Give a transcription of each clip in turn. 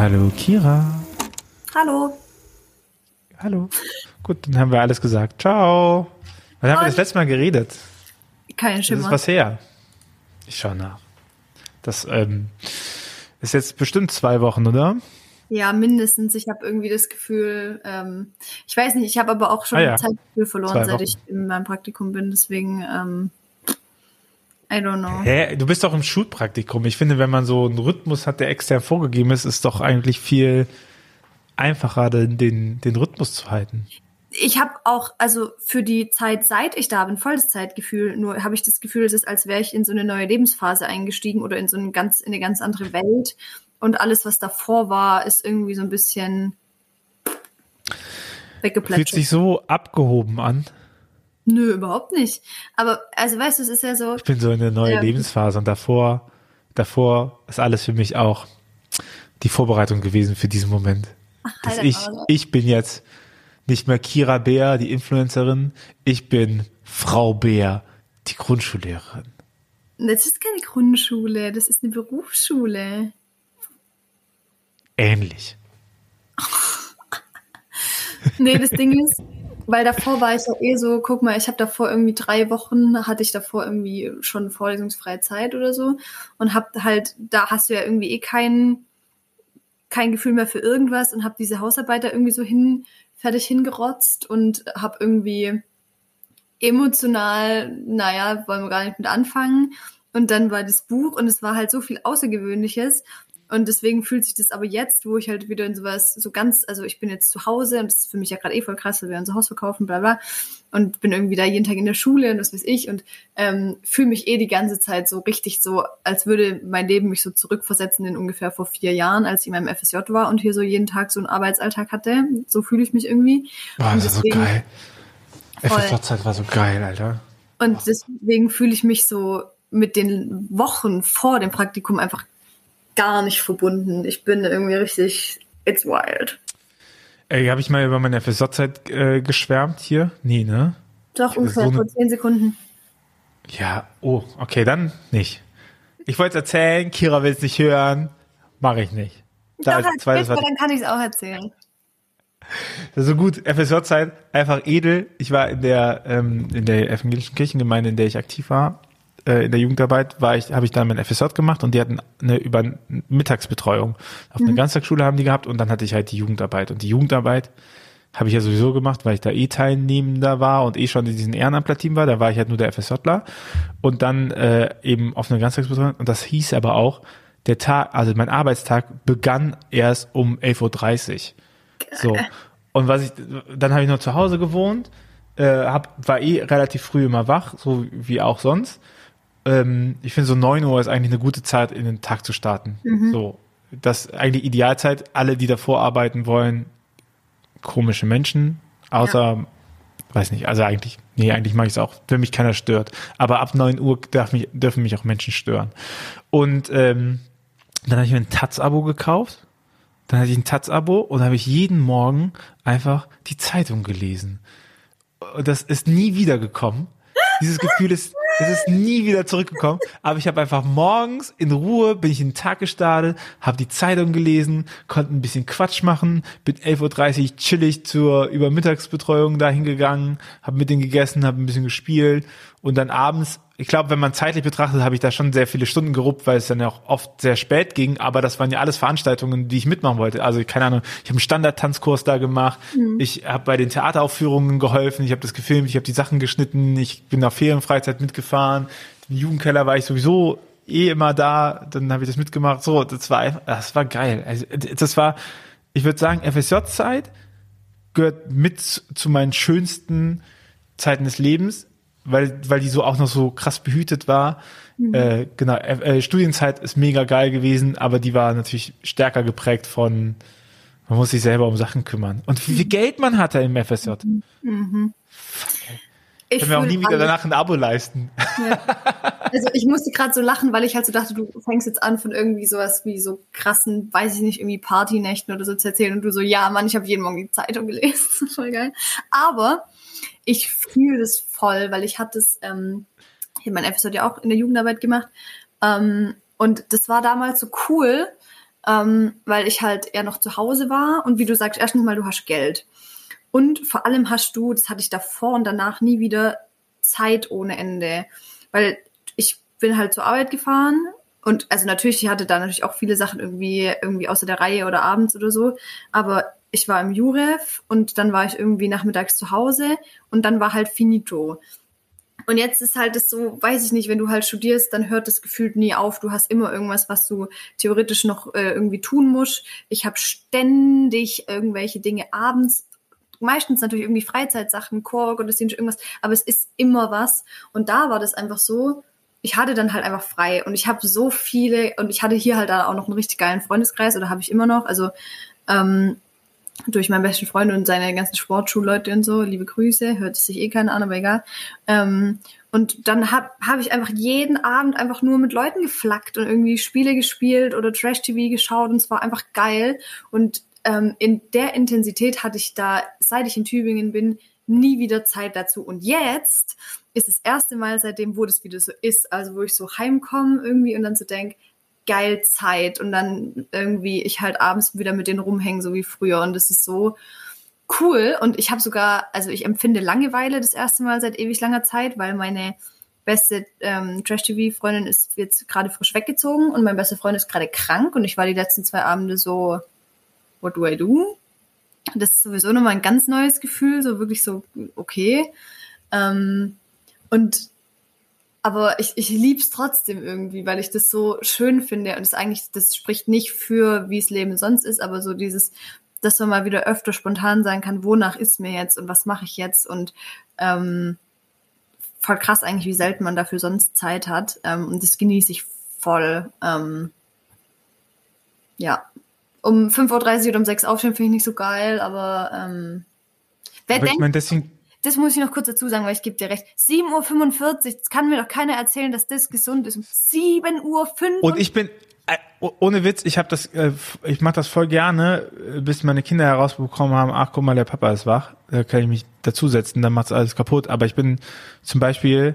Hallo Kira. Hallo. Hallo. Gut, dann haben wir alles gesagt. Ciao. Wann haben wir das letzte Mal geredet? Kein Das Schimmer. ist was her. Ich schau nach. Das ähm, ist jetzt bestimmt zwei Wochen, oder? Ja, mindestens. Ich habe irgendwie das Gefühl, ähm, ich weiß nicht, ich habe aber auch schon Ah ja. Zeitgefühl verloren, seit ich in meinem Praktikum bin. Deswegen, ähm, I don't know. Hä? Du bist doch im Schulpraktikum. Ich finde, wenn man so einen Rhythmus hat, der extern vorgegeben ist, ist doch eigentlich viel einfacher, den, den, den Rhythmus zu halten. Ich habe auch, also für die Zeit, seit ich da bin, voll das Zeitgefühl. Nur habe ich das Gefühl, es ist, als wäre ich in so eine neue Lebensphase eingestiegen oder in so eine ganz, in eine ganz andere Welt. Und alles, was davor war, ist irgendwie so ein bisschen Fühlt weggeplätschert. sich so abgehoben an. Nö, überhaupt nicht. Aber, also weißt du, es ist ja so, Ich bin so in eine neue Ja. Lebensphase und davor, davor ist alles für mich auch die Vorbereitung gewesen für diesen Moment. Dass halt ich, ich bin jetzt nicht mehr Kira Bär, die Influencerin, ich bin Frau Bär, die Grundschullehrerin. Das ist keine Grundschule, das ist eine Berufsschule. Ähnlich. Nee, das Ding ist, weil davor war ich ja eh so, guck mal, ich habe davor irgendwie drei Wochen, hatte ich davor irgendwie schon vorlesungsfreie Zeit oder so und hab halt, da hast du ja irgendwie eh kein, kein Gefühl mehr für irgendwas und hab diese Hausarbeit da irgendwie so hin, fertig hingerotzt und hab irgendwie emotional, naja, wollen wir gar nicht mit anfangen. Und dann war das Buch und es war halt so viel Außergewöhnliches. Und deswegen fühlt sich das aber jetzt, wo ich halt wieder in sowas so ganz, also ich bin jetzt zu Hause und das ist für mich ja gerade eh voll krass, weil wir unser Haus verkaufen, bla bla. Und bin irgendwie da jeden Tag in der Schule und was weiß ich und ähm, fühle mich eh die ganze Zeit so richtig so, als würde mein Leben mich so zurückversetzen in ungefähr vor vier Jahren, als ich in meinem FSJ war und hier so jeden Tag so einen Arbeitsalltag hatte. So fühle ich mich irgendwie. Boah, das so geil. FSJ-Zeit war so geil, Alter. Und deswegen fühle ich mich so mit den Wochen vor dem Praktikum einfach gar nicht verbunden. Ich bin irgendwie richtig, it's wild. Ey, habe ich mal über meine FSJ-Zeit äh, geschwärmt hier? Nee, ne? Doch, ungefähr so vor zehn Sekunden. Ja, oh, okay, dann nicht. Ich wollte es erzählen, Kira will es nicht hören. Mache ich nicht. Da Doch, als zweites mal, dann kann ich es auch erzählen. Das ist so gut. FSJ-Zeit, einfach edel. Ich war in der, ähm, in der evangelischen Kirchengemeinde, in der ich aktiv war, äh, in der Jugendarbeit, war ich, habe ich dann mein FSJ gemacht und die hatten eine über Mittagsbetreuung. Auf einer Ganztagsschule haben die gehabt und dann hatte ich halt die Jugendarbeit. Und die Jugendarbeit habe ich ja sowieso gemacht, weil ich da eh teilnehmender war und eh schon in diesem Ehrenamtler-Team war. Da war ich halt nur der FSJler. Und dann äh, eben auf einer Ganztagsbetreuung. Und das hieß aber auch, der Tag, also mein Arbeitstag begann erst um 11.30 Uhr. So. Und was ich, dann habe ich noch zu Hause gewohnt, äh, hab, war eh relativ früh immer wach, so wie auch sonst. Ähm, ich finde so 9 Uhr ist eigentlich eine gute Zeit, in den Tag zu starten. So. Das ist eigentlich Idealzeit. Alle, die davor arbeiten wollen, komische Menschen, außer, weiß nicht, also eigentlich, nee, eigentlich mache ich es auch, wenn mich keiner stört. Aber ab 9 Uhr darf mich, dürfen mich auch Menschen stören. Und ähm, dann habe ich mir ein Taz-Abo gekauft. Dann hatte ich ein Taz-Abo und habe ich jeden Morgen einfach die Zeitung gelesen. Und das ist nie wiedergekommen. Dieses Gefühl ist, es ist nie wieder zurückgekommen. Aber ich habe einfach morgens in Ruhe, bin ich in den Tag gestartet, habe die Zeitung gelesen, konnte ein bisschen Quatsch machen, bin 11.30 Uhr chillig zur Übermittagsbetreuung da hingegangen, habe mit denen gegessen, habe ein bisschen gespielt und dann abends, ich glaube, wenn man zeitlich betrachtet, habe ich da schon sehr viele Stunden geruppt, weil es dann ja auch oft sehr spät ging, aber das waren ja alles Veranstaltungen, die ich mitmachen wollte. Also keine Ahnung, ich habe einen Standardtanzkurs da gemacht, ich habe bei den Theateraufführungen geholfen, ich habe das gefilmt, ich habe die Sachen geschnitten, ich bin auf Ferienfreizeit mitgefahren, im Jugendkeller war ich sowieso eh immer da, dann habe ich das mitgemacht. So, das war einfach, das war geil. Also das war, ich würde sagen, FSJ-Zeit gehört mit zu meinen schönsten Zeiten des Lebens, weil, weil die so auch noch so krass behütet war. Äh, genau, äh, äh, Studienzeit ist mega geil gewesen, aber die war natürlich stärker geprägt von, man muss sich selber um Sachen kümmern. Und wie viel Geld man hatte im FSJ. Ich Können wir auch nie wieder danach ein Abo leisten. Also ich musste gerade so lachen, weil ich halt so dachte, du fängst jetzt an von irgendwie sowas wie so krassen, weiß ich nicht, irgendwie Partynächten oder so zu erzählen und du so, ja Mann, ich habe jeden Morgen die Zeitung gelesen. voll geil. Aber ich fühle das voll, weil ich hatte es, ähm, ich habe mein FSJ ja auch in der Jugendarbeit gemacht ähm, und das war damals so cool, ähm, weil ich halt eher noch zu Hause war. Und wie du sagst, erstens mal, du hast Geld. Und vor allem hast du, das hatte ich davor und danach nie wieder, Zeit ohne Ende. Weil ich bin halt zur Arbeit gefahren und also natürlich, ich hatte da natürlich auch viele Sachen irgendwie, irgendwie außer der Reihe oder abends oder so. Aber ich war im Jurev und dann war ich irgendwie nachmittags zu Hause und dann war halt finito. Und jetzt ist halt das so, weiß ich nicht, wenn du halt studierst, dann hört das gefühlt nie auf. Du hast immer irgendwas, was du theoretisch noch äh, irgendwie tun musst. Ich habe ständig irgendwelche Dinge abends, meistens natürlich irgendwie Freizeitsachen, Chor, Gottesdienst, irgendwas, aber es ist immer was. Und da war das einfach so, ich hatte dann halt einfach frei und ich habe so viele und ich hatte hier halt auch noch einen richtig geilen Freundeskreis oder habe ich immer noch. Also ähm, durch meinen besten Freund und seine ganzen Sportschulleute und so, liebe Grüße, hört sich eh keiner an, aber egal. Ähm, und dann habe hab ich einfach jeden Abend einfach nur mit Leuten geflackt und irgendwie Spiele gespielt oder Trash-TV geschaut und es war einfach geil. Und ähm, in der Intensität hatte ich da, seit ich in Tübingen bin, nie wieder Zeit dazu. Und jetzt ist das erste Mal seitdem, wo das wieder so ist, also wo ich so heimkomme irgendwie und dann so denk geil Zeit und dann irgendwie ich halt abends wieder mit denen rumhängen, so wie früher. Und das ist so cool. Und ich habe sogar, also ich empfinde Langeweile das erste Mal seit ewig langer Zeit, weil meine beste ähm, Trash-TV-Freundin ist jetzt gerade frisch weggezogen und mein bester Freund ist gerade krank und ich war die letzten zwei Abende so, what do I do? Das ist sowieso nochmal ein ganz neues Gefühl, so wirklich so, okay. Ähm, und aber ich, ich liebe es trotzdem irgendwie, weil ich das so schön finde und es eigentlich, das spricht nicht für, wie es Leben sonst ist, aber so dieses, dass man mal wieder öfter spontan sein kann, wonach ist mir jetzt und was mache ich jetzt und ähm, voll krass eigentlich, wie selten man dafür sonst Zeit hat ähm, und das genieße ich voll. Ähm, ja, um 5.30 Uhr oder um 6 Uhr aufstehen finde ich nicht so geil, aber ähm, wer Aber denkt, ich meine, deswegen, das muss ich noch kurz dazu sagen, weil ich gebe dir recht. 7.45 Uhr, das kann mir doch keiner erzählen, dass das gesund ist. Um 7.45 Uhr. Und ich bin äh, oh- ohne Witz, ich habe das, äh, ich mache das voll gerne, äh, bis meine Kinder herausbekommen haben, ach guck mal, der Papa ist wach, da kann ich mich dazusetzen, dann macht's alles kaputt. Aber ich bin zum Beispiel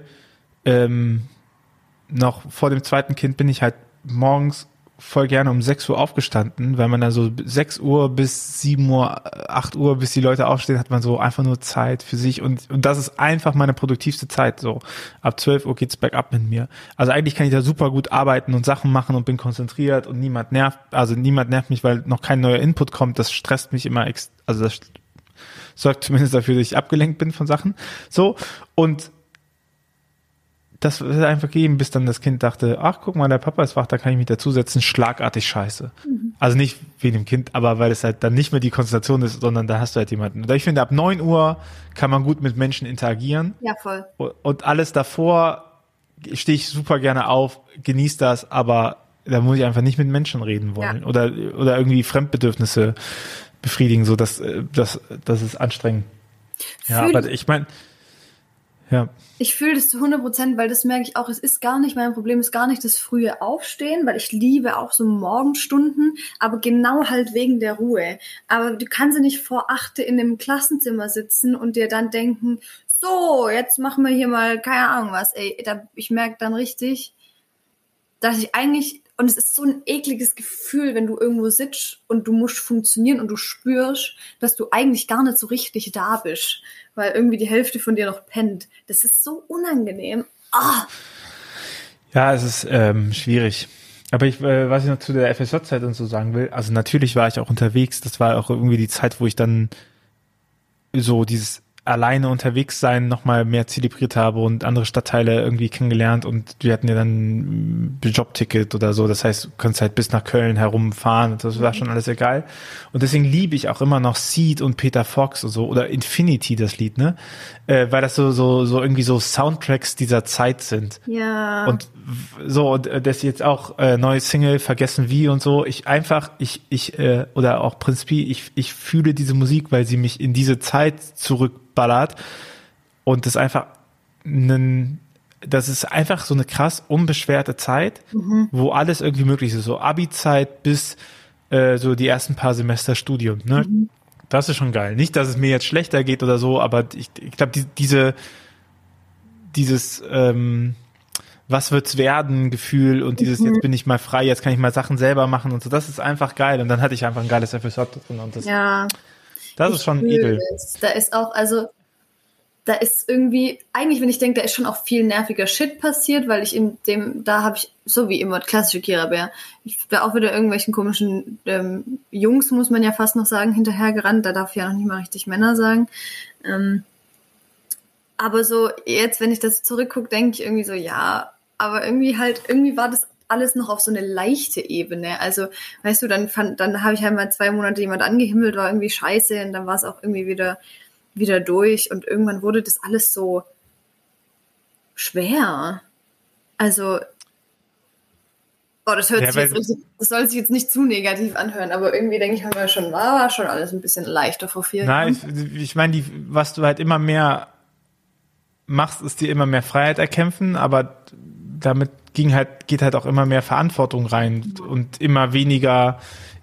ähm, noch vor dem zweiten Kind bin ich halt morgens voll gerne um 6 Uhr aufgestanden, weil man dann so 6 Uhr bis 7 Uhr, 8 Uhr, bis die Leute aufstehen, hat man so einfach nur Zeit für sich und, und das ist einfach meine produktivste Zeit, so. Ab 12 Uhr geht's bergab mit mir. Also eigentlich kann ich da super gut arbeiten und Sachen machen und bin konzentriert und niemand nervt, also niemand nervt mich, weil noch kein neuer Input kommt, das stresst mich immer, also das sorgt zumindest dafür, dass ich abgelenkt bin von Sachen. So, und das wird einfach geben, bis dann das Kind dachte, ach guck mal, der Papa ist wach, da kann ich mich dazusetzen, schlagartig scheiße. Also nicht wegen dem Kind, aber weil es halt dann nicht mehr die Konzentration ist, sondern da hast du halt jemanden. Und ich finde, ab 9 Uhr kann man gut mit Menschen interagieren Ja, voll. und alles davor stehe ich super gerne auf, genieße das, aber da muss ich einfach nicht mit Menschen reden wollen Ja. oder oder irgendwie Fremdbedürfnisse befriedigen, so dass das das ist anstrengend. Ja, Fühl- aber ich meine ja, Ich fühle das zu 100 Prozent, weil das merke ich auch. Es ist gar nicht mein Problem, ist gar nicht das frühe Aufstehen, weil ich liebe auch so Morgenstunden, aber genau halt wegen der Ruhe. Aber du kannst ja nicht vor achte in einem Klassenzimmer sitzen und dir dann denken, so, jetzt machen wir hier mal keine Ahnung was. Ey, da, ich merke dann richtig, dass ich eigentlich, und es ist so ein ekliges Gefühl, wenn du irgendwo sitzt und du musst funktionieren und du spürst, dass du eigentlich gar nicht so richtig da bist, weil irgendwie die Hälfte von dir noch pennt. Das ist so unangenehm. Ah, Ja, es ist ähm, schwierig. Aber ich, äh, was ich noch zu der FSJ-Zeit und so sagen will, also natürlich war ich auch unterwegs. Das war auch irgendwie die Zeit, wo ich dann so dieses alleine unterwegs sein nochmal mehr zelebriert habe und andere Stadtteile irgendwie kennengelernt und wir hatten ja dann ein Jobticket oder so. Das heißt, du kannst halt bis nach Köln herumfahren und das war schon alles geil. Und deswegen liebe ich auch immer noch Seed und Peter Fox und so oder Infinity, das Lied, ne? Äh, weil das so, so, so irgendwie so Soundtracks dieser Zeit sind. ja. Und so, und äh, das jetzt auch äh, neue Single, vergessen wie und so. Ich einfach, ich, ich, äh, oder auch Prinz ich, ich fühle diese Musik, weil sie mich in diese Zeit zurückballert. Und das einfach ein, das ist einfach so eine krass unbeschwerte Zeit, wo alles irgendwie möglich ist. So Abi-Zeit bis äh, so die ersten paar Semester Studium. Ne? Das ist schon geil. Nicht, dass es mir jetzt schlechter geht oder so, aber ich, ich glaube, die, diese, dieses, ähm, was wird's werden Gefühl und dieses Mhm. jetzt bin ich mal frei, jetzt kann ich mal Sachen selber machen und so. Das ist einfach geil. Und dann hatte ich einfach ein geiles FSJ drin und das, Ja. das ist schon edel. es. Da ist auch, also, da ist irgendwie, eigentlich, wenn ich denke, da ist schon auch viel nerviger Shit passiert, weil ich in dem, da habe ich, so wie immer, klassische Kira-Bär, ich bin auch wieder irgendwelchen komischen ähm, Jungs, muss man ja fast noch sagen, hinterhergerannt. Da darf ich ja noch nicht mal richtig Männer sagen. Ähm, aber so, jetzt, wenn ich das zurückgucke, denke ich irgendwie so, ja, aber irgendwie halt, irgendwie war das alles noch auf so eine leichte Ebene. Also, weißt du, dann fand, dann habe ich halt mal zwei Monate jemand angehimmelt, war irgendwie scheiße und dann war es auch irgendwie wieder, wieder durch und irgendwann wurde das alles so schwer. Also, oh, das hört Ja, sich jetzt richtig, das soll sich jetzt nicht zu negativ anhören, aber irgendwie denke ich mir schon, war, war schon alles ein bisschen leichter vor vier Nein, Jahren. ich, ich meine, die, was du halt immer mehr machst, ist dir immer mehr Freiheit erkämpfen, aber damit ging halt, geht halt auch immer mehr Verantwortung rein und immer weniger,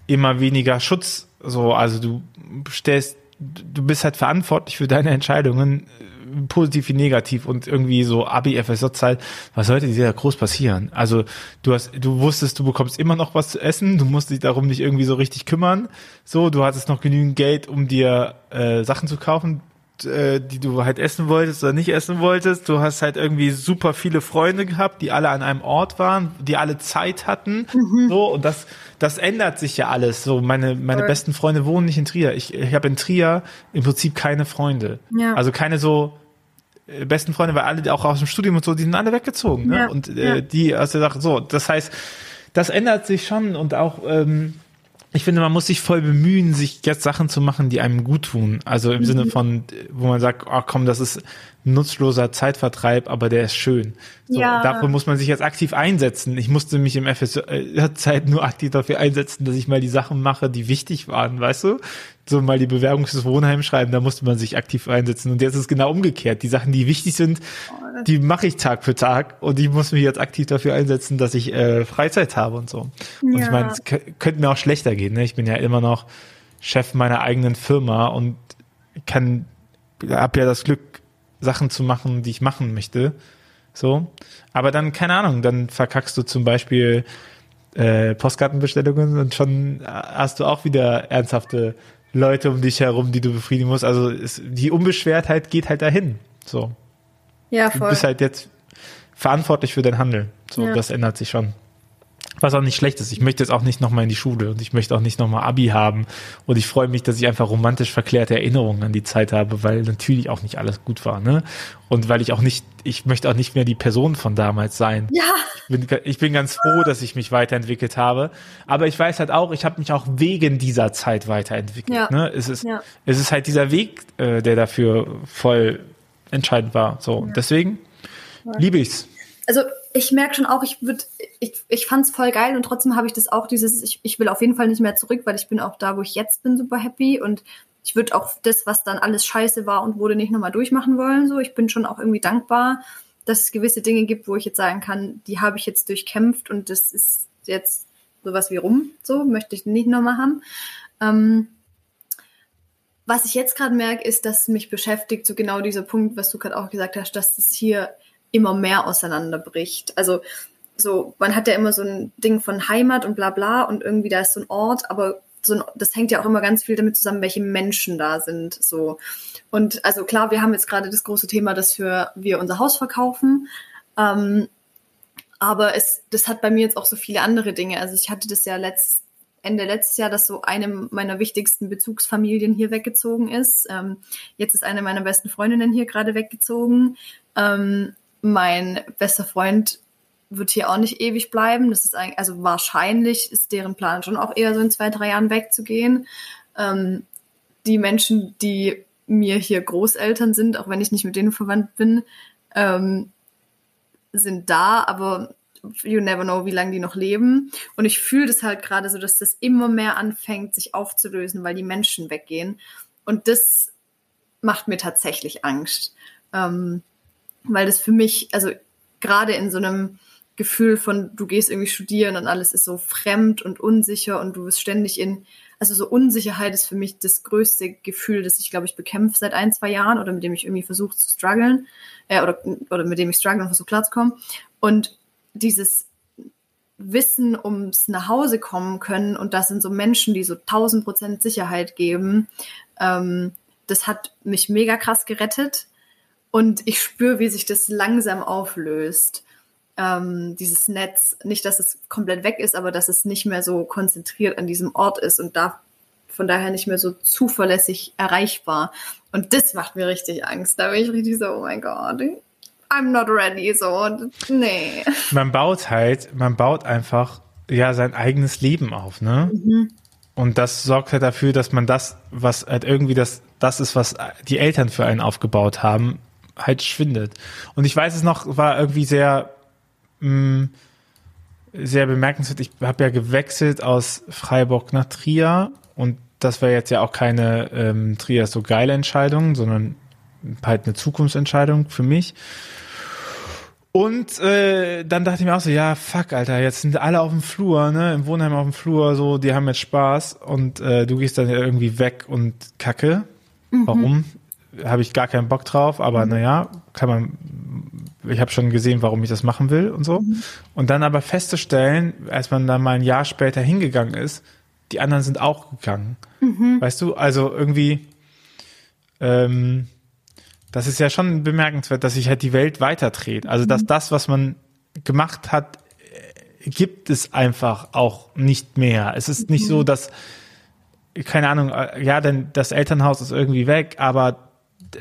immer weniger Schutz. So, also du stellst, du bist halt verantwortlich für deine Entscheidungen, äh, positiv wie negativ und irgendwie so Abi, FSJ-Zeit, was sollte dir da groß passieren? Also du hast, du wusstest, du bekommst immer noch was zu essen, du musst dich darum nicht irgendwie so richtig kümmern. So, du hattest noch genügend Geld, um dir äh, Sachen zu kaufen, äh, die du halt essen wolltest oder nicht essen wolltest. Du hast halt irgendwie super viele Freunde gehabt, die alle an einem Ort waren, die alle Zeit hatten. So, und das, das ändert sich ja alles. So, meine, meine Voll. besten Freunde wohnen nicht in Trier. Ich, ich habe in Trier im Prinzip keine Freunde. Ja. Also keine so äh, besten Freunde, weil alle auch aus dem Studium und so, die sind alle weggezogen. Ne? Ja, Und äh, ja. die Sache, so, das heißt, das ändert sich schon und auch, ähm, ich finde, man muss sich voll bemühen, sich jetzt Sachen zu machen, die einem gut tun. Also im Mhm. Sinne von, äh, wo man sagt, oh komm, das ist nutzloser Zeitvertreib, aber der ist schön. So, Ja. Dafür muss man sich jetzt aktiv einsetzen. Ich musste mich im FSJ-Zeit nur aktiv dafür einsetzen, dass ich mal die Sachen mache, die wichtig waren, weißt du? So mal die Bewerbung fürs Wohnheim schreiben, da musste man sich aktiv einsetzen. Und jetzt ist es genau umgekehrt. Die Sachen, die wichtig sind, die mache ich Tag für Tag und ich muss mich jetzt aktiv dafür einsetzen, dass ich äh, Freizeit habe und so. Und ich meine, es kö- könnte mir auch schlechter gehen. Ne? Ich bin ja immer noch Chef meiner eigenen Firma und kann, habe ja das Glück, Sachen zu machen, die ich machen möchte. So. Aber dann, keine Ahnung, dann verkackst du zum Beispiel äh, Postkartenbestellungen und schon hast du auch wieder ernsthafte Leute um dich herum, die du befriedigen musst. Also es, die Unbeschwertheit geht halt dahin. So. Ja, Du voll. bist halt jetzt verantwortlich für dein Handeln. So, Ja. das ändert sich schon. Was auch nicht schlecht ist. Ich möchte jetzt auch nicht nochmal in die Schule und ich möchte auch nicht nochmal Abi haben. Und ich freue mich, dass ich einfach romantisch verklärte Erinnerungen an die Zeit habe, weil natürlich auch nicht alles gut war, ne? Und weil ich auch nicht, ich möchte auch nicht mehr die Person von damals sein. ja, Ich bin, ich bin ganz froh, dass ich mich weiterentwickelt habe. Aber ich weiß halt auch, ich habe mich auch wegen dieser Zeit weiterentwickelt. Ja. Ne? Es, ist, Ja. es ist halt dieser Weg, äh, der dafür voll entscheidend war. So, und deswegen liebe ich's. also ich merke schon auch, ich würde, ich, ich fand's voll geil und trotzdem habe ich das auch dieses, ich, ich will auf jeden Fall nicht mehr zurück, weil ich bin auch da, wo ich jetzt bin, super happy und ich würde auch das, was dann alles scheiße war und wurde nicht nochmal durchmachen wollen. So, ich bin schon auch irgendwie dankbar, dass es gewisse Dinge gibt, wo ich jetzt sagen kann, die habe ich jetzt durchkämpft und das ist jetzt sowas wie rum. So möchte ich nicht nochmal haben. Ähm, was ich jetzt gerade merke, ist, dass mich beschäftigt so genau dieser Punkt, was du gerade auch gesagt hast, dass das hier immer mehr auseinanderbricht. Also so, man hat ja immer so ein Ding von Heimat und bla bla und irgendwie da ist so ein Ort, aber so ein, das hängt ja auch immer ganz viel damit zusammen, welche Menschen da sind. So. Und also klar, wir haben jetzt gerade das große Thema, dass wir, wir unser Haus verkaufen. Ähm, aber es, das hat bei mir jetzt auch so viele andere Dinge. Also ich hatte das ja letzt, Ende letztes Jahr, dass so eine meiner wichtigsten Bezugsfamilien hier weggezogen ist. Ähm, jetzt ist eine meiner besten Freundinnen hier gerade weggezogen. Ähm, mein bester Freund wird hier auch nicht ewig bleiben. Das ist eigentlich, also wahrscheinlich ist deren Plan schon auch eher so in zwei, drei Jahren wegzugehen. Ähm, die Menschen, die mir hier Großeltern sind, auch wenn ich nicht mit denen verwandt bin, ähm, sind da, aber you never know, wie lange die noch leben. Und ich fühle das halt gerade so, dass das immer mehr anfängt, sich aufzulösen, weil die Menschen weggehen. Und das macht mir tatsächlich Angst. Ähm, weil das für mich, also gerade in so einem Gefühl von, du gehst irgendwie studieren und alles ist so fremd und unsicher und du bist ständig in, also so Unsicherheit ist für mich das größte Gefühl, das ich, glaube ich, bekämpfe seit ein, zwei Jahren oder mit dem ich irgendwie versuche zu strugglen äh, oder, oder mit dem ich struggle und versuche klarzukommen. Und dieses Wissen ums nach Hause kommen können und das sind so Menschen, die so 1000 Prozent Sicherheit geben, ähm, das hat mich mega krass gerettet und ich spüre, wie sich das langsam auflöst. Ähm, dieses Netz, nicht, dass es komplett weg ist, aber dass es nicht mehr so konzentriert an diesem Ort ist und da von daher nicht mehr so zuverlässig erreichbar. Und das macht mir richtig Angst. Da bin ich richtig so, oh mein Gott, I'm not ready, so, nee. Man baut halt, man baut einfach, ja, sein eigenes Leben auf, ne? Mhm. Und das sorgt halt dafür, dass man das, was halt irgendwie das, das ist, was die Eltern für einen aufgebaut haben, halt schwindet. Und ich weiß es noch, war irgendwie sehr, mh, mm, sehr bemerkenswert. Ich habe ja gewechselt aus Freiburg nach Trier und das wäre jetzt ja auch keine ähm, Trier so geile Entscheidung, sondern halt eine Zukunftsentscheidung für mich. Und äh, dann dachte ich mir auch so, ja, fuck, Alter, jetzt sind alle auf dem Flur, ne, im Wohnheim auf dem Flur, so, die haben jetzt Spaß und äh, du gehst dann irgendwie weg und kacke. Mhm. Warum? Habe ich gar keinen Bock drauf, aber mhm. naja, kann man, ich habe schon gesehen, warum ich das machen will und so. Mhm. Und dann aber festzustellen, als man dann mal ein Jahr später hingegangen ist, die anderen sind auch gegangen. Mhm. Weißt du, also irgendwie, ähm, das ist ja schon bemerkenswert, dass sich halt die Welt weiterdreht. Also, dass mhm. das, was man gemacht hat, äh, gibt es einfach auch nicht mehr. Es ist nicht so, mhm. dass, keine Ahnung, äh, ja, denn das Elternhaus ist irgendwie weg, aber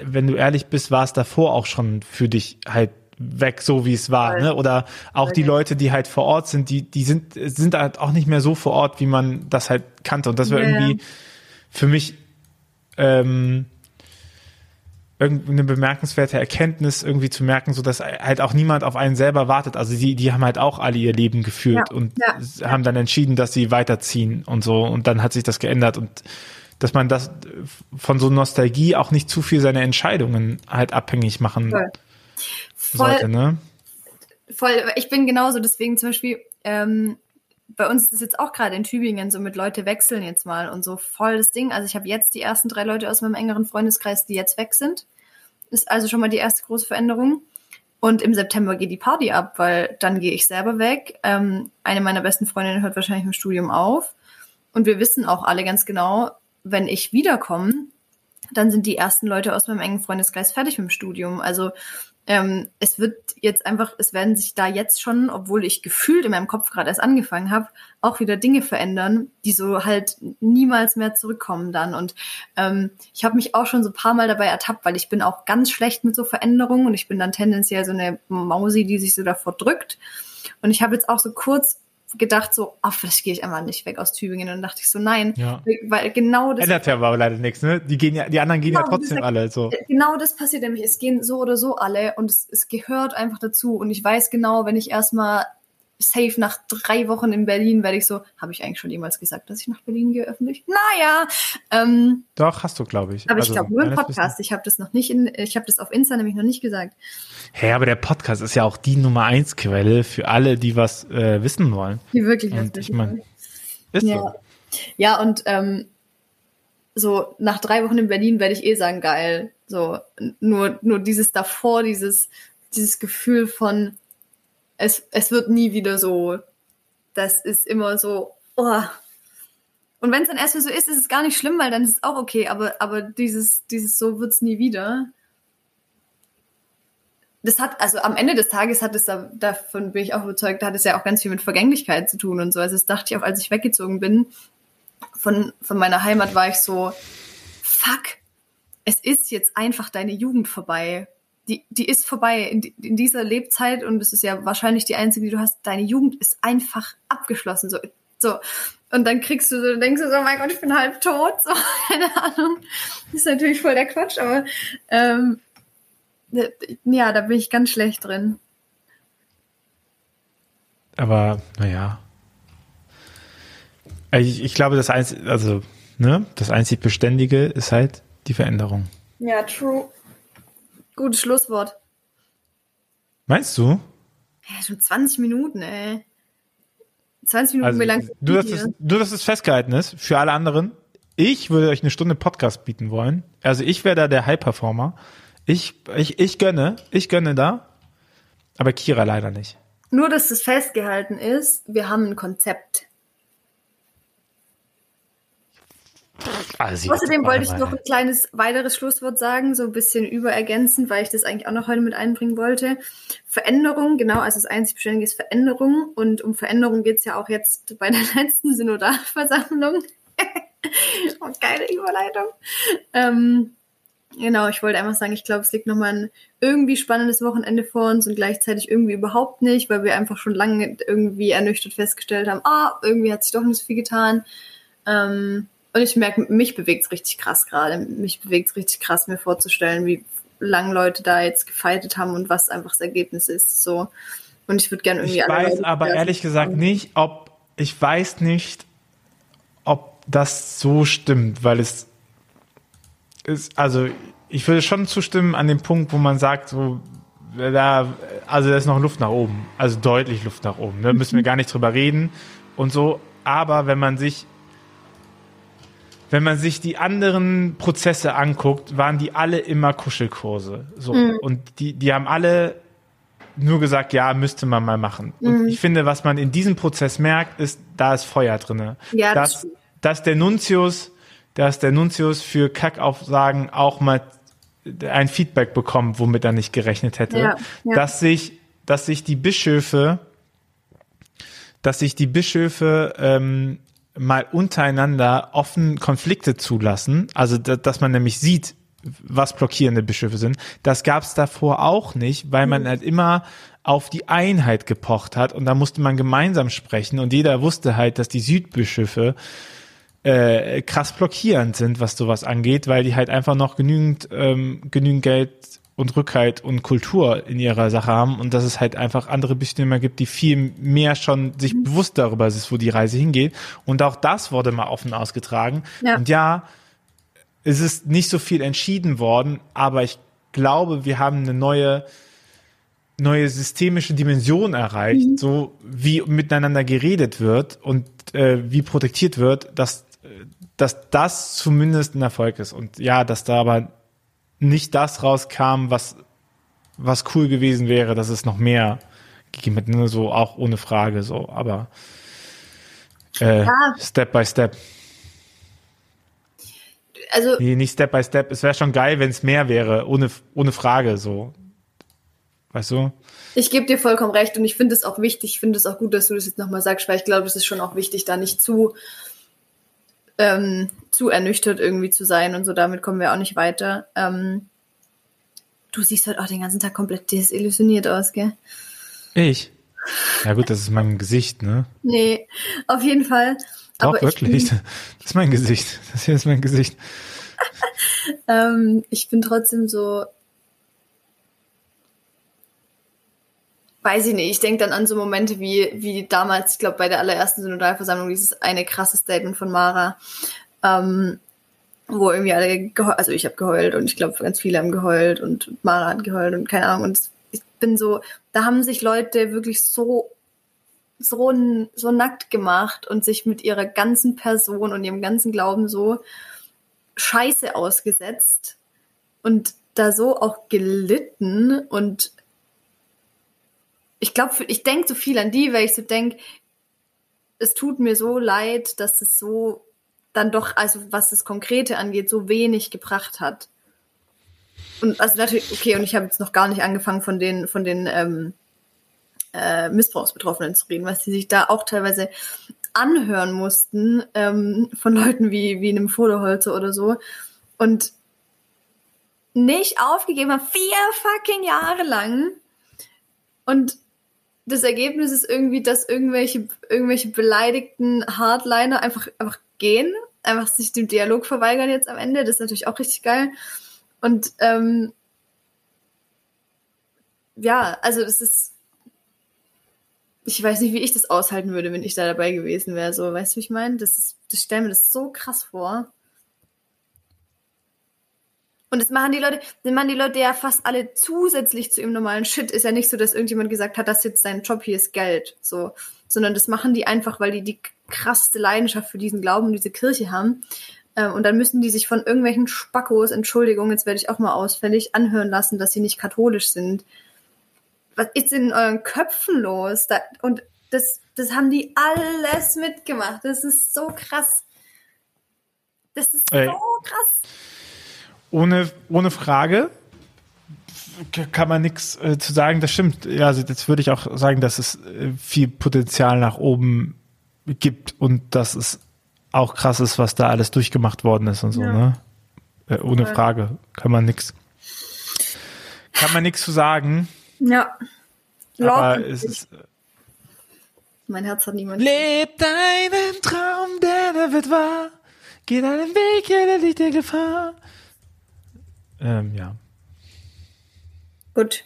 wenn du ehrlich bist, war es davor auch schon für dich halt weg, so wie es war, ne? Oder auch die Leute, die halt vor Ort sind, die, die sind, sind halt auch nicht mehr so vor Ort, wie man das halt kannte. Und das war yeah. irgendwie für mich ähm, irgendeine bemerkenswerte Erkenntnis irgendwie zu merken, so dass halt auch niemand auf einen selber wartet. Also die, die haben halt auch alle ihr Leben geführt ja, und ja, haben dann entschieden, dass sie weiterziehen und so. Und dann hat sich das geändert und dass man das von so Nostalgie auch nicht zu viel seine Entscheidungen halt abhängig machen Voll. sollte, ne? Voll, ich bin genauso, deswegen zum Beispiel, ähm, bei uns ist es jetzt auch gerade in Tübingen so mit Leute wechseln jetzt mal und so voll das Ding. Also ich habe jetzt die ersten drei Leute aus meinem engeren Freundeskreis, die jetzt weg sind. Ist also schon mal die erste große Veränderung. Und im September geht die Party ab, weil dann gehe ich selber weg. Ähm, eine meiner besten Freundinnen hört wahrscheinlich im Studium auf. Und wir wissen auch alle ganz genau, wenn ich wiederkomme, dann sind die ersten Leute aus meinem engen Freundeskreis fertig mit dem Studium. Also ähm, es wird jetzt einfach, es werden sich da jetzt schon, obwohl ich gefühlt in meinem Kopf gerade erst angefangen habe, auch wieder Dinge verändern, die so halt niemals mehr zurückkommen dann. Und ähm, ich habe mich auch schon so ein paar Mal dabei ertappt, weil ich bin auch ganz schlecht mit so Veränderungen und ich bin dann tendenziell so eine Mausi, die sich so davor drückt. Und ich habe jetzt auch so kurz gedacht so, ach, vielleicht gehe ich einmal nicht weg aus Tübingen. Und dann dachte ich so, nein, ja. weil genau das. Ändert ja aber leider nichts, ne? Die gehen ja, die anderen gehen genau, ja trotzdem gesagt, alle, so. Genau das passiert nämlich. Es gehen so oder so alle und es, es gehört einfach dazu. Und ich weiß genau, wenn ich erstmal safe nach drei Wochen in Berlin werde ich so, habe ich eigentlich schon jemals gesagt, dass ich nach Berlin gehe öffentlich? Naja. Ähm, Doch, hast du, glaube ich. Aber also, ich glaube nur im Podcast. Ich habe das noch nicht in, ich habe das auf Insta nämlich noch nicht gesagt. Hä, hey, aber der Podcast ist ja auch die Nummer eins Quelle für alle, die was äh, wissen wollen. Die wirklich und ich mein, ist ja. so. Ja, und ähm, so nach drei Wochen in Berlin werde ich eh sagen, geil. So, nur, nur dieses davor, dieses, dieses Gefühl von, es, es wird nie wieder so. Das ist immer so, oh. Und wenn es dann erstmal so ist, ist es gar nicht schlimm, weil dann ist es auch okay, aber, aber dieses, dieses so wird's nie wieder. Das hat, also am Ende des Tages hat es da, davon bin ich auch überzeugt, hat es ja auch ganz viel mit Vergänglichkeit zu tun und so. Also das dachte ich auch, als ich weggezogen bin von, von meiner Heimat, war ich so, fuck, es ist jetzt einfach deine Jugend vorbei die, die ist vorbei in, in dieser Lebzeit und es ist ja wahrscheinlich die einzige, die du hast. Deine Jugend ist einfach abgeschlossen. So, so. Und dann kriegst du so, denkst du so, oh mein Gott, ich bin halb tot. So, keine Ahnung. Das ist natürlich voll der Quatsch, aber ähm, ja, da bin ich ganz schlecht drin. Aber, naja. Ich, ich glaube, das einzig, also, ne, das einzig Beständige ist halt die Veränderung. Ja, true. Gutes Schlusswort. Meinst du? Ja, schon 20 Minuten, ey. 20 Minuten, also, wie lang du, dass es, du, dass es festgehalten ist, für alle anderen. Ich würde euch eine Stunde Podcast bieten wollen. Also ich wäre da der High-Performer. Ich, ich, ich gönne, ich gönne da. Aber Kira leider nicht. Nur, dass das festgehalten ist, wir haben ein Konzept. Also, Außerdem wollte ich noch ein kleines weiteres Schlusswort sagen, so ein bisschen überergänzend, weil ich das eigentlich auch noch heute mit einbringen wollte. Veränderung, genau, also das einzig Beständige ist Veränderung. Und um Veränderung geht es ja auch jetzt bei der letzten Synodalversammlung. oh, geile Überleitung. Ähm, genau, ich wollte einfach sagen, ich glaube, es liegt nochmal ein irgendwie spannendes Wochenende vor uns und gleichzeitig irgendwie überhaupt nicht, weil wir einfach schon lange irgendwie ernüchtert festgestellt haben, ah, irgendwie hat sich doch nicht so viel getan. Ähm, und ich merke, mich bewegt es richtig krass gerade. Mich bewegt es richtig krass, mir vorzustellen, wie lange Leute da jetzt gefeitet haben und was einfach das Ergebnis ist. So. Und ich würde gerne irgendwie Ich weiß Leute aber ehrlich gesagt nicht, ob ich weiß nicht, ob das so stimmt, weil es ist, also ich würde schon zustimmen an dem Punkt, wo man sagt, so, da, also da ist noch Luft nach oben, also deutlich Luft nach oben. Da ne? müssen wir gar nicht drüber reden und so. Aber wenn man sich wenn man sich die anderen Prozesse anguckt, waren die alle immer Kuschelkurse. So. Mhm. Und die, die haben alle nur gesagt, ja, müsste man mal machen. Mhm. Und ich finde, was man in diesem Prozess merkt, ist, da ist Feuer drinne. Ja, das dass, dass der Nuntius, dass der Nuntius für Kackaufsagen auch mal ein Feedback bekommt, womit er nicht gerechnet hätte. Ja, ja. Dass sich, dass sich die Bischöfe, dass sich die Bischöfe ähm, mal untereinander offen Konflikte zulassen, also dass man nämlich sieht, was blockierende Bischöfe sind. Das gab es davor auch nicht, weil man mhm. halt immer auf die Einheit gepocht hat und da musste man gemeinsam sprechen und jeder wusste halt, dass die Südbischöfe äh, krass blockierend sind, was sowas angeht, weil die halt einfach noch genügend ähm, genügend Geld und Rückhalt und Kultur in ihrer Sache haben und dass es halt einfach andere Bestimmungen gibt, die viel mehr schon sich mhm. bewusst darüber ist, wo die Reise hingeht. Und auch das wurde mal offen ausgetragen. Ja. Und ja, es ist nicht so viel entschieden worden, aber ich glaube, wir haben eine neue neue systemische Dimension erreicht, mhm. so wie miteinander geredet wird und äh, wie protektiert wird, dass dass das zumindest ein Erfolg ist. Und ja, dass da aber nicht das rauskam, was, was cool gewesen wäre, dass es noch mehr gegeben hätte, ne? so auch ohne Frage, so, aber äh, ja. Step by Step. Also, nee, nicht Step by Step. Es wäre schon geil, wenn es mehr wäre, ohne, ohne Frage, so. Weißt du? Ich gebe dir vollkommen recht und ich finde es auch wichtig, ich finde es auch gut, dass du das jetzt nochmal sagst, weil ich glaube, es ist schon auch wichtig, da nicht zu ähm, zu ernüchtert irgendwie zu sein und so, damit kommen wir auch nicht weiter. Ähm, du siehst halt auch den ganzen Tag komplett desillusioniert aus, gell? Ich? Ja gut, das ist mein Gesicht, ne? Nee, auf jeden Fall. Doch, Aber wirklich. Bin, das ist mein Gesicht. Das hier ist mein Gesicht. ähm, ich bin trotzdem so weiß ich nicht, ich denke dann an so Momente wie, wie damals, ich glaube, bei der allerersten Synodalversammlung, dieses eine krasse Statement von Mara, ähm, wo irgendwie alle geheult, also ich habe geheult und ich glaube, ganz viele haben geheult und Mara hat geheult und keine Ahnung. Und ich bin so, da haben sich Leute wirklich so so, so nackt gemacht und sich mit ihrer ganzen Person und ihrem ganzen Glauben so scheiße ausgesetzt und da so auch gelitten und ich glaube, ich denke so viel an die, weil ich so denke, es tut mir so leid, dass es so dann doch, also was das Konkrete angeht, so wenig gebracht hat. Und also natürlich, okay, und ich habe jetzt noch gar nicht angefangen von den, von den ähm, äh, Missbrauchsbetroffenen zu reden, was sie sich da auch teilweise anhören mussten ähm, von Leuten wie, wie einem Fotoholzer oder so. Und nicht aufgegeben haben, vier fucking Jahre lang. Und das Ergebnis ist irgendwie, dass irgendwelche, irgendwelche beleidigten Hardliner einfach, einfach gehen, einfach sich dem Dialog verweigern jetzt am Ende. Das ist natürlich auch richtig geil. Und ähm, ja, also das ist. Ich weiß nicht, wie ich das aushalten würde, wenn ich da dabei gewesen wäre. So, weißt du, wie ich meine? Das ist, das stellen mir das so krass vor. Und das machen die Leute, das machen die Leute ja fast alle zusätzlich zu ihrem normalen Shit. Ist ja nicht so, dass irgendjemand gesagt hat, das jetzt sein Job hier ist Geld, so, sondern das machen die einfach, weil die die krasseste Leidenschaft für diesen Glauben und diese Kirche haben. Ähm, und dann müssen die sich von irgendwelchen Spackos, Entschuldigung, jetzt werde ich auch mal ausfällig, anhören lassen, dass sie nicht katholisch sind. was ist in euren Köpfen los? Da, und das, das haben die alles mitgemacht. Das ist so krass. Das ist Ey. so krass. Ohne, ohne Frage kann man nichts äh, zu sagen. Das stimmt. Ja, also jetzt würde ich auch sagen, dass es äh, viel Potenzial nach oben gibt und dass es auch krass ist, was da alles durchgemacht worden ist und so. Ja. Ne? Äh, ohne Voll. Frage kann man nichts. Kann man nichts zu sagen. Ja. Aber es ist mein Herz hat niemand. Leb deinen Traum, der der wird wahr. Geh deinen Weg, jeder liegt der Gefahr. Ähm, ja. Gut.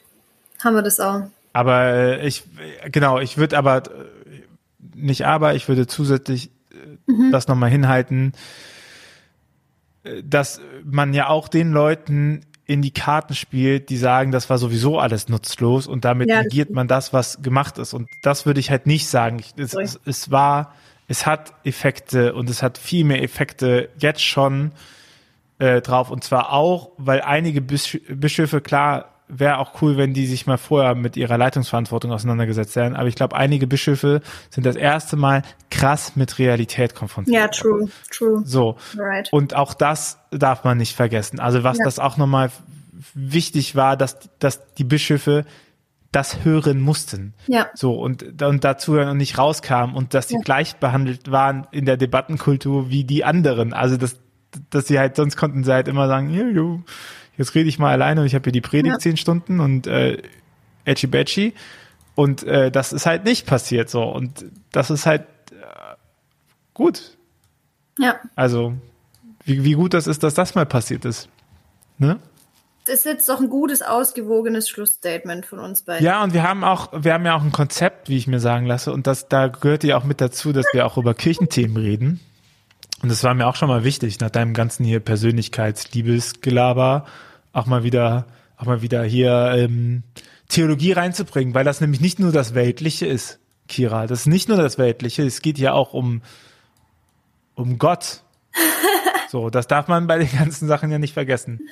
Haben wir das auch. Aber äh, ich, genau, ich würde aber, äh, nicht aber, ich würde zusätzlich äh, das nochmal hinhalten, dass man ja auch den Leuten in die Karten spielt, die sagen, das war sowieso alles nutzlos und damit Ja, negiert man das, was gemacht ist. Und das würde ich halt nicht sagen. Es, es, es war, es hat Effekte und es hat viel mehr Effekte jetzt schon äh, drauf. Und zwar auch, weil einige Bisch Bischöfe, klar, wäre auch cool, wenn die sich mal vorher mit ihrer Leitungsverantwortung auseinandergesetzt werden. Aber ich glaube, einige Bischöfe sind das erste Mal krass mit Realität konfrontiert. Ja, true, true. So. Right. Und auch das darf man nicht vergessen. Also was Ja. das auch nochmal wichtig war, dass, dass die Bischöfe das hören mussten. Ja. So, und, und dazu hören und nicht rauskamen und dass sie Ja. gleich behandelt waren in der Debattenkultur wie die anderen. Also dass, dass sie halt, sonst konnten sie halt immer sagen, jo, jetzt rede ich mal alleine und ich habe hier die Predigt Ja. zehn Stunden und äh, Edgy Badgy. Und äh, das ist halt nicht passiert so. Und das ist halt äh, gut. Ja. Also, wie, wie gut das ist, dass das mal passiert ist. Ne? Das ist jetzt doch ein gutes, ausgewogenes Schlussstatement von uns beiden. Ja, und wir haben auch, wir haben ja auch ein Konzept, wie ich mir sagen lasse, und das, da gehört ja auch mit dazu, dass wir auch über Kirchenthemen reden. Und das war mir auch schon mal wichtig, nach deinem ganzen hier Persönlichkeits-Liebesgelaber auch mal wieder, auch mal wieder hier ähm, Theologie reinzubringen, weil das nämlich nicht nur das Weltliche ist, Kira. Das ist nicht nur das Weltliche, es geht ja auch um, um Gott. So, das darf man bei den ganzen Sachen ja nicht vergessen.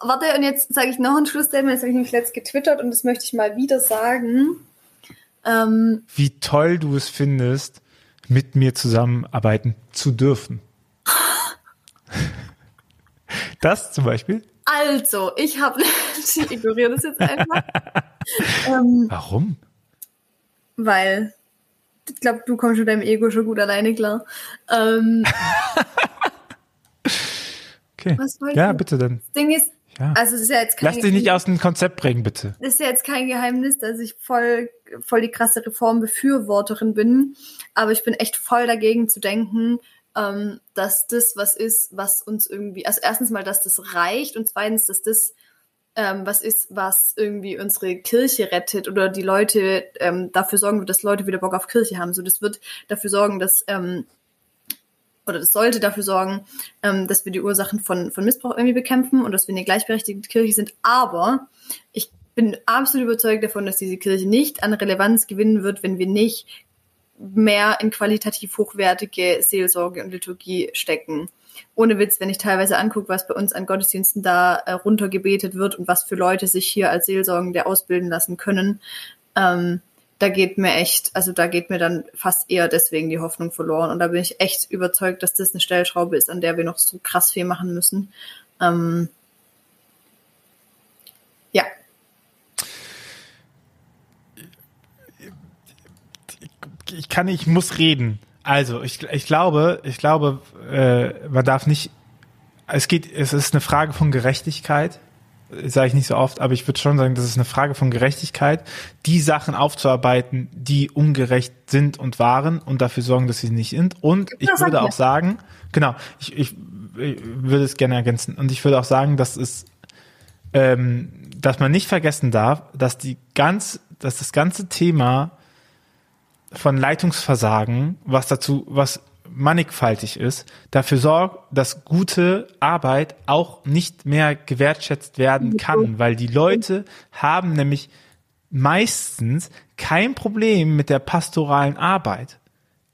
Warte, und jetzt sage ich noch ein Schlussstatement, das habe ich nämlich letzt getwittert und das möchte ich mal wieder sagen. Ähm, wie toll du es findest, mit mir zusammenarbeiten zu dürfen. Das zum Beispiel? also, ich habe, ich ignoriere das jetzt einfach, ähm, Warum? weil ich glaube, du kommst mit deinem Ego schon gut alleine klar. Ähm, Okay. Ja, ihr? bitte dann. das Ding ist, Ja. also es ist ja jetzt kein Lass dich nicht aus dem Konzept bringen, bitte. Ist ja jetzt kein Geheimnis, dass ich voll, voll die krasse Reformbefürworterin bin. Aber ich bin echt voll dagegen zu denken, ähm, dass das was ist, was uns irgendwie, also erstens mal, dass das reicht und zweitens, dass das ähm, was ist, was irgendwie unsere Kirche rettet oder die Leute ähm, dafür sorgen wird, dass Leute wieder Bock auf Kirche haben. So, das wird dafür sorgen, dass ähm, oder das sollte dafür sorgen, ähm, dass wir die Ursachen von, von Missbrauch irgendwie bekämpfen und dass wir eine gleichberechtigte Kirche sind. Aber ich bin absolut überzeugt davon, dass diese Kirche nicht an Relevanz gewinnen wird, wenn wir nicht mehr in qualitativ hochwertige Seelsorge und Liturgie stecken. Ohne Witz, wenn ich teilweise angucke, was bei uns an Gottesdiensten da äh, runtergebetet wird und was für Leute sich hier als Seelsorgende ausbilden lassen können, ähm, da geht mir echt, also da geht mir dann fast eher deswegen die Hoffnung verloren. Und da bin ich echt überzeugt, dass das eine Stellschraube ist, an der wir noch so krass viel machen müssen. Ähm, ja, Ich kann, ich muss reden. Also, ich, ich glaube, ich glaube, äh, man darf nicht, es geht, es ist eine Frage von Gerechtigkeit, sage ich nicht so oft, aber ich würde schon sagen, das ist eine Frage von Gerechtigkeit, die Sachen aufzuarbeiten, die ungerecht sind und waren und dafür sorgen, dass sie nicht sind. Und ich Ja, sag würde auch sagen, genau, ich, ich, ich würde es gerne ergänzen. Und ich würde auch sagen, dass es, ähm, dass man nicht vergessen darf, dass die ganz, dass das ganze Thema von Leitungsversagen, was dazu, was mannigfaltig ist, dafür sorgt, dass gute Arbeit auch nicht mehr gewertschätzt werden kann, weil die Leute haben nämlich meistens kein Problem mit der pastoralen Arbeit.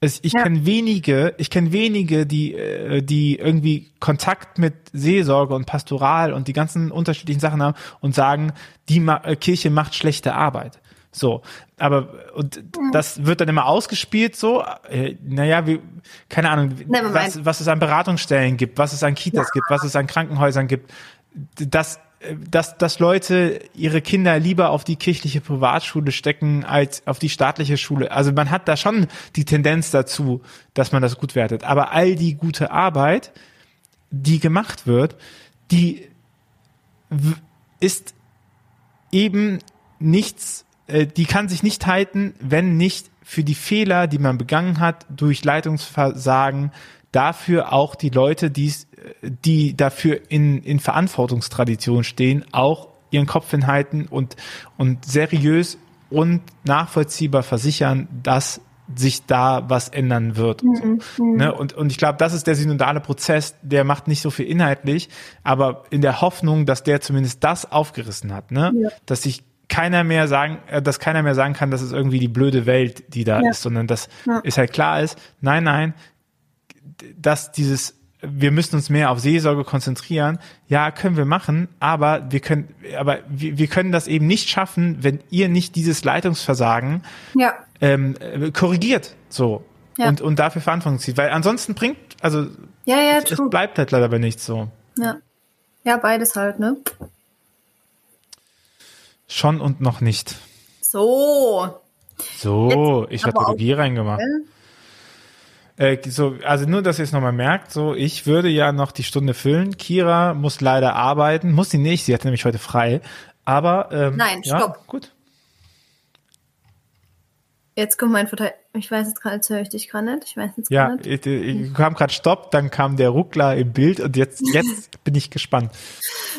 Es, ich Ja. kenne wenige, ich kenne wenige, die, äh, die irgendwie Kontakt mit Seelsorge und Pastoral und die ganzen unterschiedlichen Sachen haben und sagen, die äh, Kirche macht schlechte Arbeit. So, aber und das wird dann immer ausgespielt so, äh, naja, wie, keine Ahnung, was, was es an Beratungsstellen gibt, was es an Kitas gibt, was es an Krankenhäusern gibt, dass, dass, dass Leute ihre Kinder lieber auf die kirchliche Privatschule stecken als auf die staatliche Schule. Also man hat da schon die Tendenz dazu, dass man das gut wertet. Aber all die gute Arbeit, die gemacht wird, die ist eben nichts, äh, die kann sich nicht halten, wenn nicht für die Fehler, die man begangen hat, durch Leitungsversagen, dafür auch die Leute, die's, äh, die dafür in, in Verantwortungstradition stehen, auch ihren Kopf hinhalten und, und seriös und nachvollziehbar versichern, dass sich da was ändern wird. So, ne? und, und ich glaube, das ist der synodale Prozess, der macht nicht so viel inhaltlich, aber in der Hoffnung, dass der zumindest das aufgerissen hat, ne? Ja. dass sich keiner mehr sagen, äh, dass keiner mehr sagen kann, das ist irgendwie die blöde Welt, die da Ja. ist, sondern dass Ja. es halt klar ist, nein, nein, dass dieses wir müssen uns mehr auf Seelsorge konzentrieren. Ja, können wir machen, aber wir können, aber wir, wir können das eben nicht schaffen, wenn ihr nicht dieses Leitungsversagen Ja. ähm, äh, korrigiert, so Ja. und und dafür Verantwortung zieht, weil ansonsten bringt, also Ja, es true. bleibt halt leider bei nichts so. Ja. Ja, beides halt, ne? Schon und noch nicht. So. So, ich habe aber Theologie reingemacht. Äh, so, also nur, dass ihr es nochmal merkt, so, ich würde ja noch die Stunde füllen. Kira muss leider arbeiten, muss sie nicht, sie hat nämlich heute frei. Aber ähm, Nein, ja, stopp. gut. Jetzt kommt mein Verteidiger. Ich weiß jetzt gerade, jetzt höre ich dich gerade nicht. Ich weiß jetzt Ja, gerade nicht. ich, ich kam gerade Stopp, dann kam der Ruckler im Bild und jetzt, jetzt bin ich gespannt.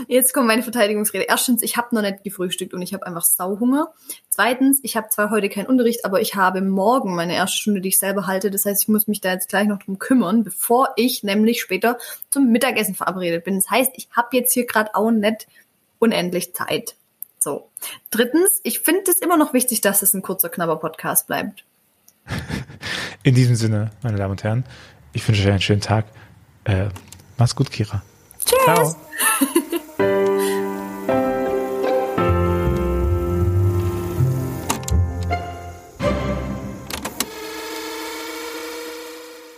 Jetzt kommt meine Verteidigungsrede. Erstens, ich habe noch nicht gefrühstückt und ich habe einfach Sauhunger. Zweitens, ich habe zwar heute keinen Unterricht, aber ich habe morgen meine erste Stunde, die ich selber halte. Das heißt, ich muss mich da jetzt gleich noch drum kümmern, bevor ich nämlich später zum Mittagessen verabredet bin. Das heißt, ich habe jetzt hier gerade auch nicht unendlich Zeit. So. Drittens, ich finde es immer noch wichtig, dass es ein kurzer, knapper Podcast bleibt. In diesem Sinne, meine Damen und Herren, ich wünsche euch einen schönen Tag. Äh, mach's gut, Kira. Tschüss. Ciao.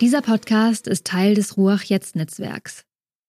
Dieser Podcast ist Teil des Ruach Jetzt Netzwerks.